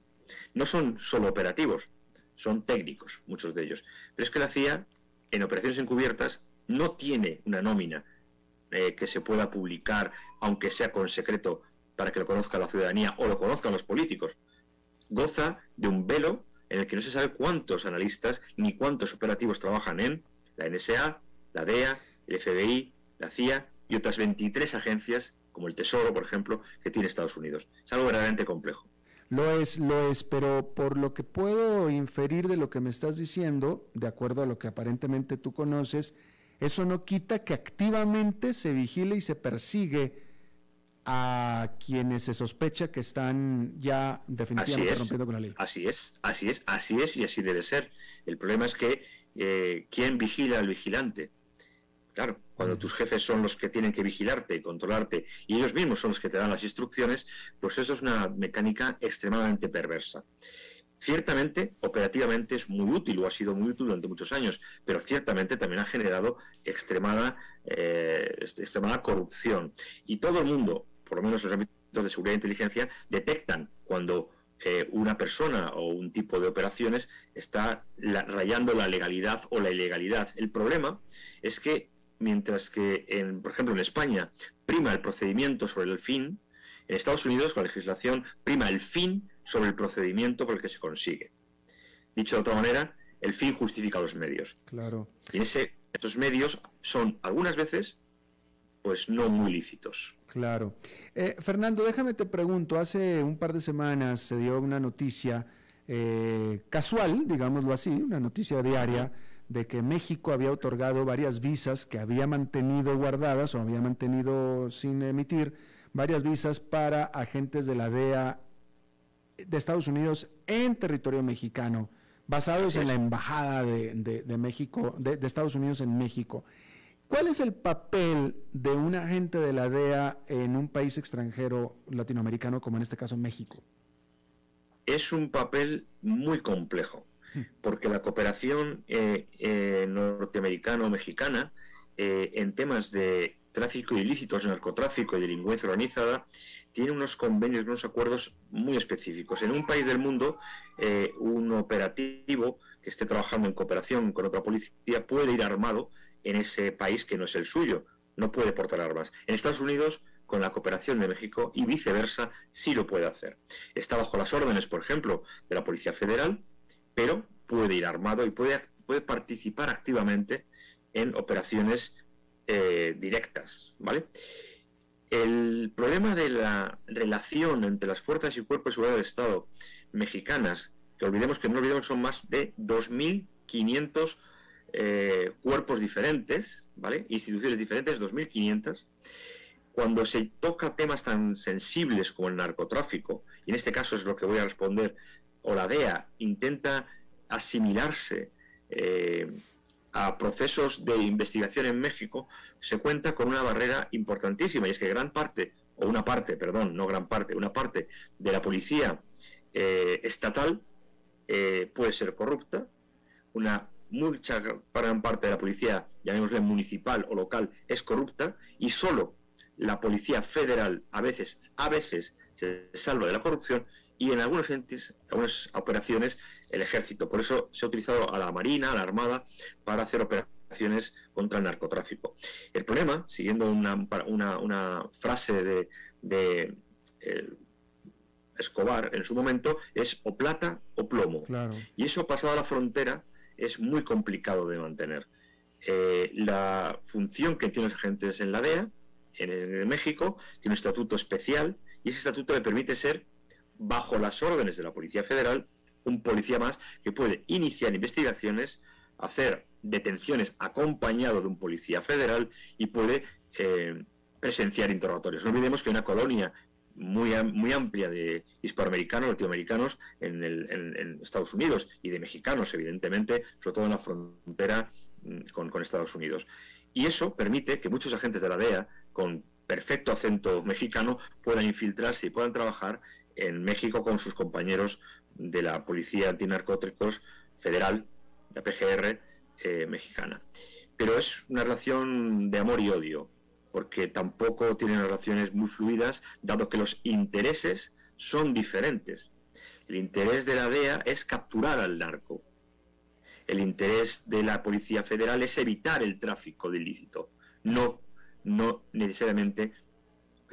No son solo operativos, son técnicos, muchos de ellos. Pero es que la CIA, en operaciones encubiertas, no tiene una nómina eh, que se pueda publicar, aunque sea con secreto, para que lo conozca la ciudadanía o lo conozcan los políticos. Goza de un velo en el que no se sabe cuántos analistas ni cuántos operativos trabajan en la NSA, la DEA, el FBI, la CIA y otras 23 agencias, como el Tesoro, por ejemplo, que tiene Estados Unidos. Es algo verdaderamente complejo. Lo es, lo es, pero por lo que puedo inferir de lo que me estás diciendo, de acuerdo a lo que aparentemente tú conoces, eso no quita que activamente se vigile y se persigue a quienes se sospecha que están ya definitivamente rompiendo con la ley. Así es, así es, así es y así debe ser. El problema es que eh, ¿quién vigila al vigilante? Claro, cuando tus jefes son los que tienen que vigilarte y controlarte y ellos mismos son los que te dan las instrucciones, pues eso es una mecánica extremadamente perversa. Ciertamente, operativamente es muy útil o ha sido muy útil durante muchos años, pero ciertamente también ha generado extremada, eh, corrupción. Y todo el mundo, por lo menos los ámbitos de seguridad e inteligencia, detectan cuando eh, una persona o un tipo de operaciones está rayando la legalidad o la ilegalidad. El problema es que mientras que, en, por ejemplo, en España prima el procedimiento sobre el fin, en Estados Unidos, con la legislación, prima el fin sobre el procedimiento por el que se consigue. Dicho de otra manera, el fin justifica los medios. Claro. Y ese, estos medios son algunas veces pues no muy lícitos. Claro. Eh, Fernando, déjame te pregunto, hace un par de semanas se dio una noticia eh, casual, digámoslo así, una noticia diaria, de que México había otorgado varias visas que había mantenido guardadas o había mantenido sin emitir varias visas para agentes de la DEA de Estados Unidos en territorio mexicano, basados en la embajada de, México, de, Estados Unidos en México. ¿Cuál es el papel de un agente de la DEA en un país extranjero latinoamericano como en este caso México? Es un papel muy complejo porque la cooperación eh, eh, norteamericano-mexicana eh, en temas de tráfico ilícitos, narcotráfico y delincuencia organizada tiene unos convenios, unos acuerdos muy específicos. En un país del mundo, un operativo que esté trabajando en cooperación con otra policía puede ir armado en ese país que no es el suyo, no puede portar armas. En Estados Unidos, con la cooperación de México y viceversa, sí lo puede hacer. Está bajo las órdenes, por ejemplo, de la Policía Federal, pero puede ir armado y puede, puede participar activamente en operaciones eh, directas, ¿vale? El problema de la relación entre las fuerzas y cuerpos de seguridad del Estado mexicanas, que olvidemos que no olvidemos que son más de 2.500 eh, cuerpos diferentes, ¿vale? Instituciones diferentes, 2.500. Cuando se toca temas tan sensibles como el narcotráfico, y en este caso es lo que voy a responder, o la DEA intenta asimilarse eh, a procesos de investigación en México, se cuenta con una barrera importantísima, y es que gran parte, o una parte, perdón, no gran parte, una parte de la policía eh, estatal eh, puede ser corrupta, una mucha gran parte de la policía, llamémosle municipal o local, es corrupta, y solo la policía federal a veces, a veces se salva de la corrupción y en algunos entes, algunas operaciones el ejército. Por eso se ha utilizado a la Marina, a la Armada, para hacer operaciones contra el narcotráfico. El problema, siguiendo una, frase de, eh, Escobar en su momento, es o plata o plomo. Y eso pasado a la frontera es muy complicado de mantener. Eh, la función que tienen los agentes en la DEA, en México, tiene un estatuto especial y ese estatuto le permite ser bajo las órdenes de la Policía Federal, un policía más que puede iniciar investigaciones, hacer detenciones acompañado de un policía federal y puede eh, presenciar interrogatorios. No olvidemos que hay una colonia muy, muy amplia de hispanoamericanos, latinoamericanos en, en, Estados Unidos y de mexicanos, evidentemente, sobre todo en la frontera mm, con, con Estados Unidos. Y eso permite que muchos agentes de la DEA, con perfecto acento mexicano, puedan infiltrarse y puedan trabajar en México con sus compañeros de la Policía Antinarcóticos Federal, la PGR eh, mexicana. Pero es una relación de amor y odio, porque tampoco tienen relaciones muy fluidas, dado que los intereses son diferentes. El interés de la DEA es capturar al narco. El interés de la Policía Federal es evitar el tráfico ilícito, no, no necesariamente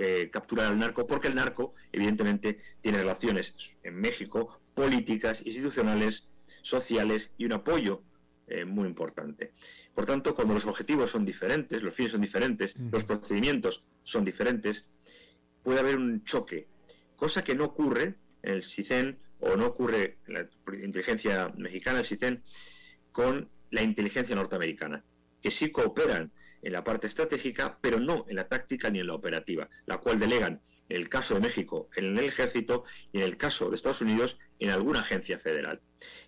eh, capturar al narco, porque el narco, evidentemente, tiene relaciones en México, políticas, institucionales, sociales y un apoyo eh, muy importante. Por tanto, cuando los objetivos son diferentes, los fines son diferentes, los procedimientos son diferentes, puede haber un choque, cosa que no ocurre en el CICEN o no ocurre en la inteligencia mexicana, el CICEN, con la inteligencia norteamericana, que sí cooperan en la parte estratégica, pero no en la táctica ni en la operativa, la cual delegan en el caso de México en el ejército y en el caso de Estados Unidos en alguna agencia federal.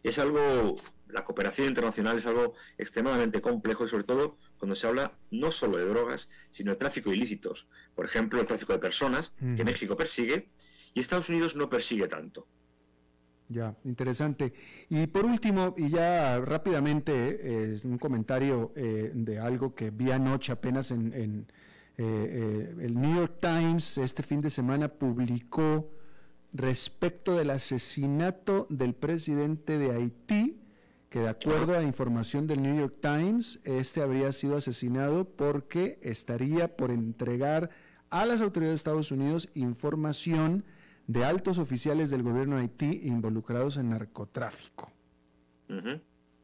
Es algo, la cooperación internacional es algo extremadamente complejo y sobre todo cuando se habla no solo de drogas, sino de tráfico ilícitos. Por ejemplo, el tráfico de personas, que México persigue y Estados Unidos no persigue tanto. Ya, interesante. Y por último, y ya rápidamente, eh, un comentario eh, de algo que vi anoche apenas en, eh, el New York Times este fin de semana publicó respecto del asesinato del presidente de Haití, que de acuerdo a información del New York Times, este habría sido asesinado porque estaría por entregar a las autoridades de Estados Unidos información de altos oficiales del gobierno de Haití involucrados en narcotráfico.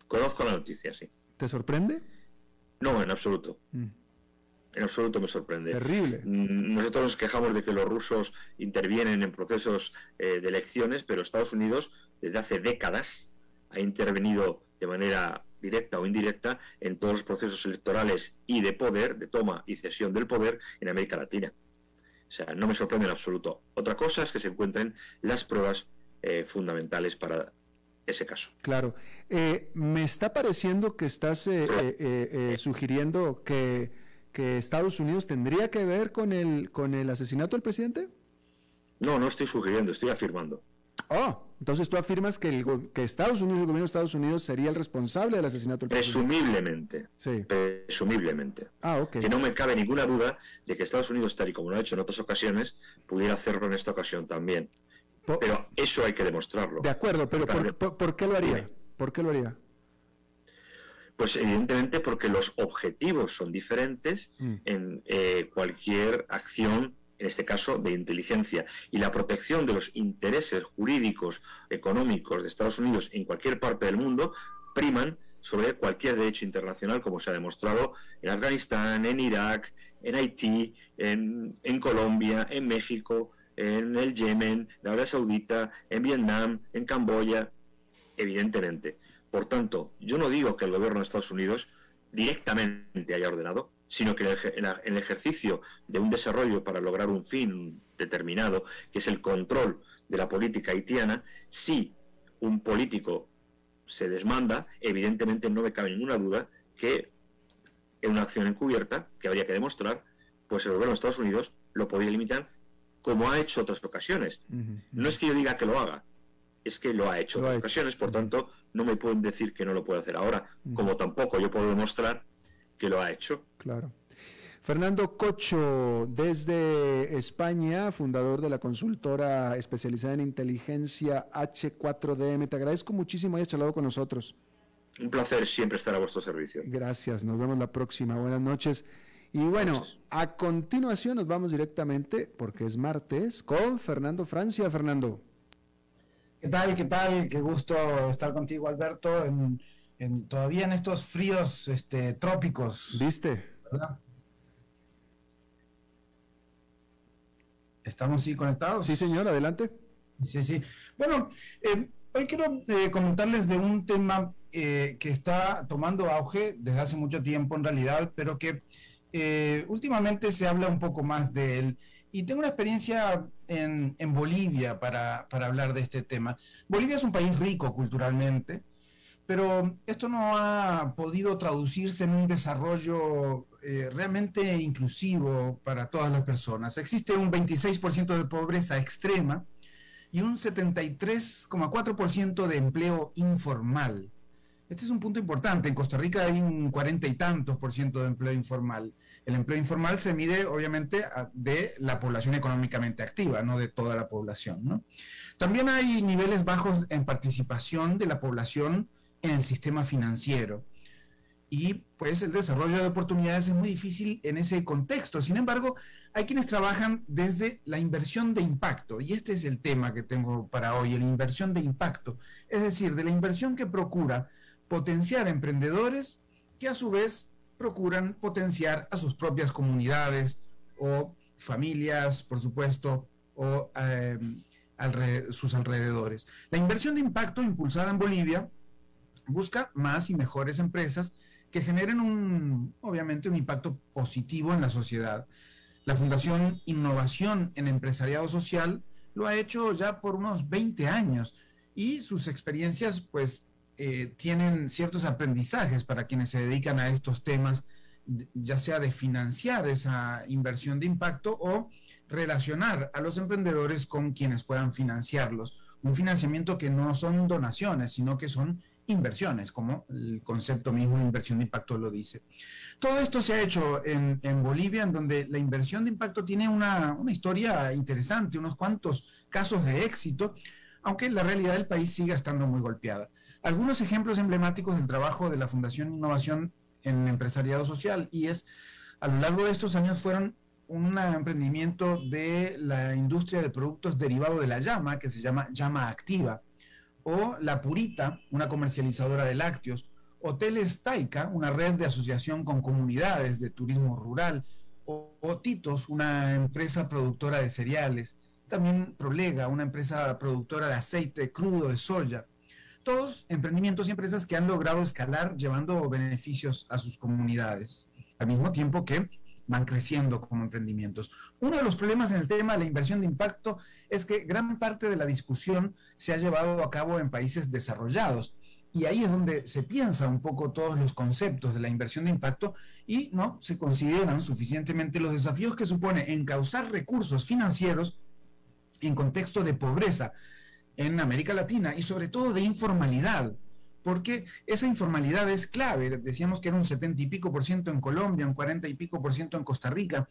Conozco la noticia, sí. ¿Te sorprende? No, en absoluto. Mm. En absoluto me sorprende. Terrible. Mm, nosotros nos quejamos de que los rusos intervienen en procesos eh, de elecciones, pero Estados Unidos desde hace décadas ha intervenido de manera directa o indirecta en todos los procesos electorales y de poder, de toma y cesión del poder en América Latina. O sea, no me sorprende en absoluto. Otra cosa es que se encuentren las pruebas eh, fundamentales para ese caso. Claro. Eh, me está pareciendo que estás eh, sugiriendo que, que, Estados Unidos tendría que ver con el, con el asesinato del presidente. No, no estoy sugiriendo, estoy afirmando. Oh, entonces tú afirmas que, el, que Estados Unidos, el gobierno de Estados Unidos, sería el responsable del asesinato del. Presumiblemente. Sí. Presumiblemente. Ah, ok. Que no me cabe ninguna duda de que Estados Unidos, tal y como lo ha hecho en otras ocasiones, pudiera hacerlo en esta ocasión también. pero eso hay que demostrarlo. De acuerdo, pero ¿por, qué lo haría? ¿Por qué lo haría? Pues evidentemente porque los objetivos son diferentes mm. en eh, cualquier acción en este caso de inteligencia, y la protección de los intereses jurídicos, económicos de Estados Unidos en cualquier parte del mundo, priman sobre cualquier derecho internacional, como se ha demostrado en Afganistán, en Irak, en Haití, en, Colombia, en México, en el Yemen, en Arabia Saudita, en Vietnam, en Camboya, evidentemente. Por tanto, yo no digo que el gobierno de Estados Unidos directamente haya ordenado, sino que en el ejercicio de un desarrollo para lograr un fin determinado, que es el control de la política haitiana, si un político se desmanda, evidentemente no me cabe ninguna duda que en una acción encubierta, que habría que demostrar, pues el gobierno de Estados Unidos lo podría limitar como ha hecho otras ocasiones. No es que yo diga que lo haga, es que lo ha hecho en otras ocasiones, por tanto, no me pueden decir que no lo puede hacer ahora, como tampoco yo puedo demostrar que lo ha hecho. Claro. Fernando Cocho, desde España, fundador de la consultora especializada en inteligencia H4DM. Te agradezco muchísimo hayas charlado con nosotros. Un placer siempre estar a vuestro servicio. Gracias, nos vemos la próxima. Buenas noches. Y bueno, a continuación nos vamos directamente, porque es martes, con Fernando Francia. Fernando. ¿Qué tal? ¿Qué tal? Qué gusto estar contigo, Alberto, en todavía en estos fríos este, trópicos. ¿Viste? ¿Estamos sí conectados? Sí, señor, adelante. Sí, sí. Bueno, eh, hoy quiero eh, comentarles de un tema eh, que está tomando auge desde hace mucho tiempo en realidad, pero que últimamente se habla un poco más de él. Y tengo una experiencia en, en Bolivia para, para hablar de este tema. Bolivia es un país rico culturalmente, pero esto no ha podido traducirse en un desarrollo eh, realmente inclusivo para todas las personas. Existe un 26% de pobreza extrema y un 73,4% de empleo informal. Este es un punto importante. En Costa Rica hay un cuarenta y tantos por ciento de empleo informal. El empleo informal se mide, obviamente, de la población económicamente activa, no de toda la población. También hay niveles bajos en participación de la población en el sistema financiero. Y pues el desarrollo de oportunidades es muy difícil en ese contexto. Sin embargo, hay quienes trabajan desde la inversión de impacto. Y este es el tema que tengo para hoy, la inversión de impacto. Es decir, de la inversión que procura potenciar emprendedores que a su vez procuran potenciar a sus propias comunidades o familias, por supuesto, o eh, sus alrededores. La inversión de impacto impulsada en Bolivia busca más y mejores empresas que generen un, obviamente, un impacto positivo en la sociedad. La Fundación Innovación en Empresariado Social lo ha hecho ya por unos 20 años y sus experiencias pues eh, tienen ciertos aprendizajes para quienes se dedican a estos temas, ya sea de financiar esa inversión de impacto o relacionar a los emprendedores con quienes puedan financiarlos. Un financiamiento que no son donaciones, sino que son inversiones, como el concepto mismo de inversión de impacto lo dice. Todo esto se ha hecho en, Bolivia, en donde la inversión de impacto tiene una, historia interesante, unos cuantos casos de éxito, aunque la realidad del país sigue estando muy golpeada. Algunos ejemplos emblemáticos del trabajo de la Fundación Innovación en Empresariado Social, y es, a lo largo de estos años fueron un emprendimiento de la industria de productos derivados de la llama, que se llama llama activa, o La Purita, una comercializadora de lácteos, Hoteles Taika, una red de asociación con comunidades de turismo rural, o, Titos, una empresa productora de cereales, también Prolega, una empresa productora de aceite crudo de soya. todos emprendimientos y empresas que han logrado escalar llevando beneficios a sus comunidades, al mismo tiempo que van creciendo como emprendimientos. Uno de los problemas en el tema de la inversión de impacto es que gran parte de la discusión se ha llevado a cabo en países desarrollados. Y ahí es donde se piensa un poco todos los conceptos de la inversión de impacto y no se consideran suficientemente los desafíos que supone encauzar recursos financieros en contexto de pobreza en América Latina y sobre todo de informalidad porque esa informalidad es clave. Decíamos que era un 70 y pico por ciento en Colombia, un 40 y pico por ciento en Costa Rica,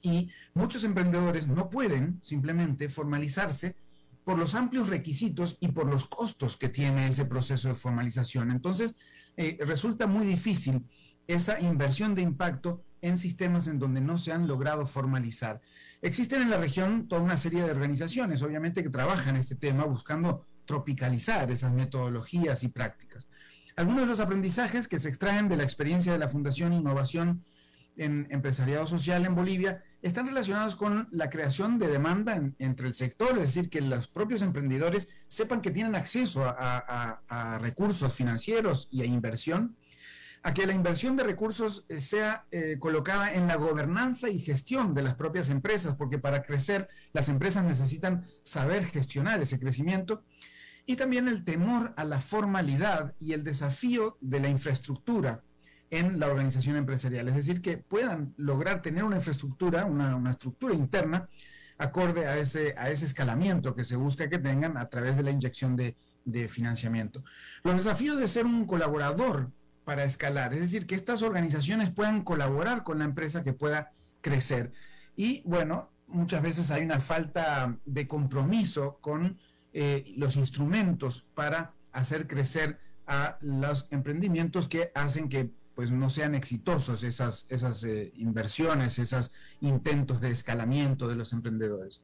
y muchos emprendedores no pueden simplemente formalizarse por los amplios requisitos y por los costos que tiene ese proceso de formalización. Entonces, eh, resulta muy difícil esa inversión de impacto en sistemas en donde no se han logrado formalizar. Existen en la región toda una serie de organizaciones, obviamente, que trabajan este tema buscando tropicalizar esas metodologías y prácticas. Algunos de los aprendizajes que se extraen de la experiencia de la Fundación Innovación en Empresariado Social en Bolivia están relacionados con la creación de demanda entre el sector, es decir, que los propios emprendedores sepan que tienen acceso a recursos financieros y a inversión a que la inversión de recursos eh, sea eh, colocada en la gobernanza y gestión de las propias empresas, porque para crecer las empresas necesitan saber gestionar ese crecimiento, y también el temor a la formalidad y el desafío de la infraestructura en la organización empresarial, es decir, que puedan lograr tener una infraestructura, una, estructura interna acorde a ese, a ese escalamiento que se busca que tengan a través de la inyección de, de financiamiento. Los desafíos de ser un colaborador para escalar. Es decir, que estas organizaciones puedan colaborar con la empresa que pueda crecer. Y bueno, muchas veces hay una falta de compromiso con eh, los instrumentos para hacer crecer a los emprendimientos que hacen que pues no sean exitosos esas, esas eh, inversiones, esos intentos de escalamiento de los emprendedores.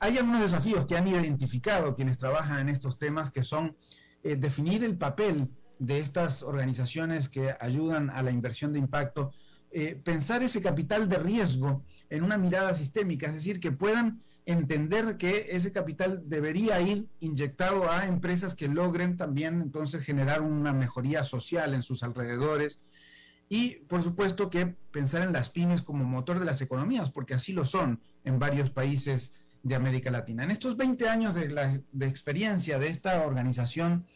Hay algunos desafíos que han identificado quienes trabajan en estos temas que son eh, definir el papel de estas organizaciones que ayudan a la inversión de impacto, eh, pensar ese capital de riesgo en una mirada sistémica, es decir, que puedan entender que ese capital debería ir inyectado a empresas que logren también entonces generar una mejoría social en sus alrededores y por supuesto que pensar en las pymes como motor de las economías, porque así lo son en varios países de América Latina. En estos 20 años de, experiencia de esta organización,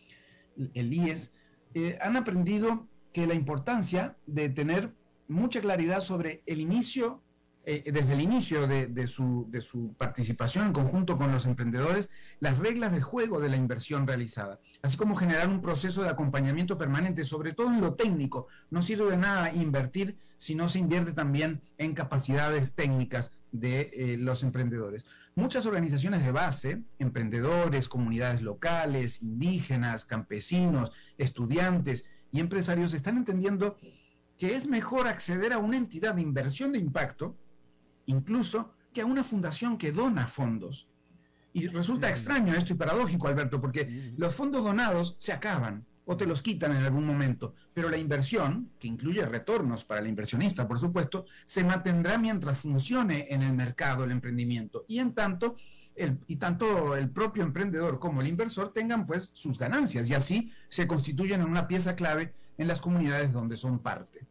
el IES, eh, han aprendido que la importancia de tener mucha claridad sobre el inicio, eh, desde el inicio de, su, de, su, participación en conjunto con los emprendedores, las reglas del juego de la inversión realizada, así como generar un proceso de acompañamiento permanente, sobre todo en lo técnico. No sirve de nada invertir si no se invierte también en capacidades técnicas de eh, los emprendedores. Muchas organizaciones de base, emprendedores, comunidades locales, indígenas, campesinos, estudiantes y empresarios están entendiendo que es mejor acceder a una entidad de inversión de impacto, incluso que a una fundación que dona fondos. Y resulta extraño esto y paradójico, Alberto, porque los fondos donados se acaban o te los quitan en algún momento. Pero la inversión, que incluye retornos para el inversionista, por supuesto, se mantendrá mientras funcione en el mercado el emprendimiento. Y en tanto, el, y tanto el propio emprendedor como el inversor tengan pues sus ganancias y así se constituyen en una pieza clave en las comunidades donde son parte.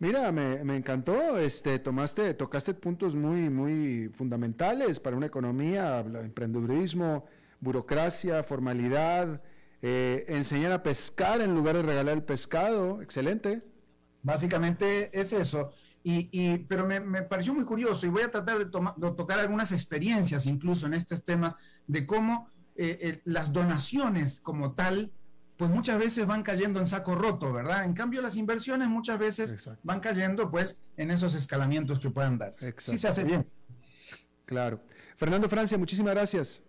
Mira, me, encantó, este, tomaste, tocaste puntos muy, muy fundamentales para una economía, emprendedurismo, burocracia, formalidad, eh, enseñar a pescar en lugar de regalar el pescado, excelente. Básicamente es eso. Y, pero me, pareció muy curioso y voy a tratar de, tocar algunas experiencias incluso en estos temas de cómo eh, eh, las donaciones como tal, pues muchas veces van cayendo en saco roto, ¿verdad? En cambio las inversiones muchas veces van cayendo pues en esos escalamientos que puedan darse. Sí se hace bien. Claro. Fernando Francia, muchísimas gracias.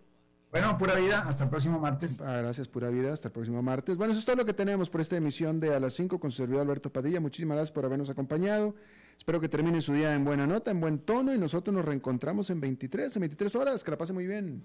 Bueno, pura vida, hasta el próximo martes. Ah, gracias, pura vida, hasta el próximo martes. Bueno, eso es todo lo que tenemos por esta emisión de A las 5 con su servidor Alberto Padilla. Muchísimas gracias por habernos acompañado. Espero que termine su día en buena nota, en buen tono y nosotros nos reencontramos en 23, en 23 horas. Que la pase muy bien.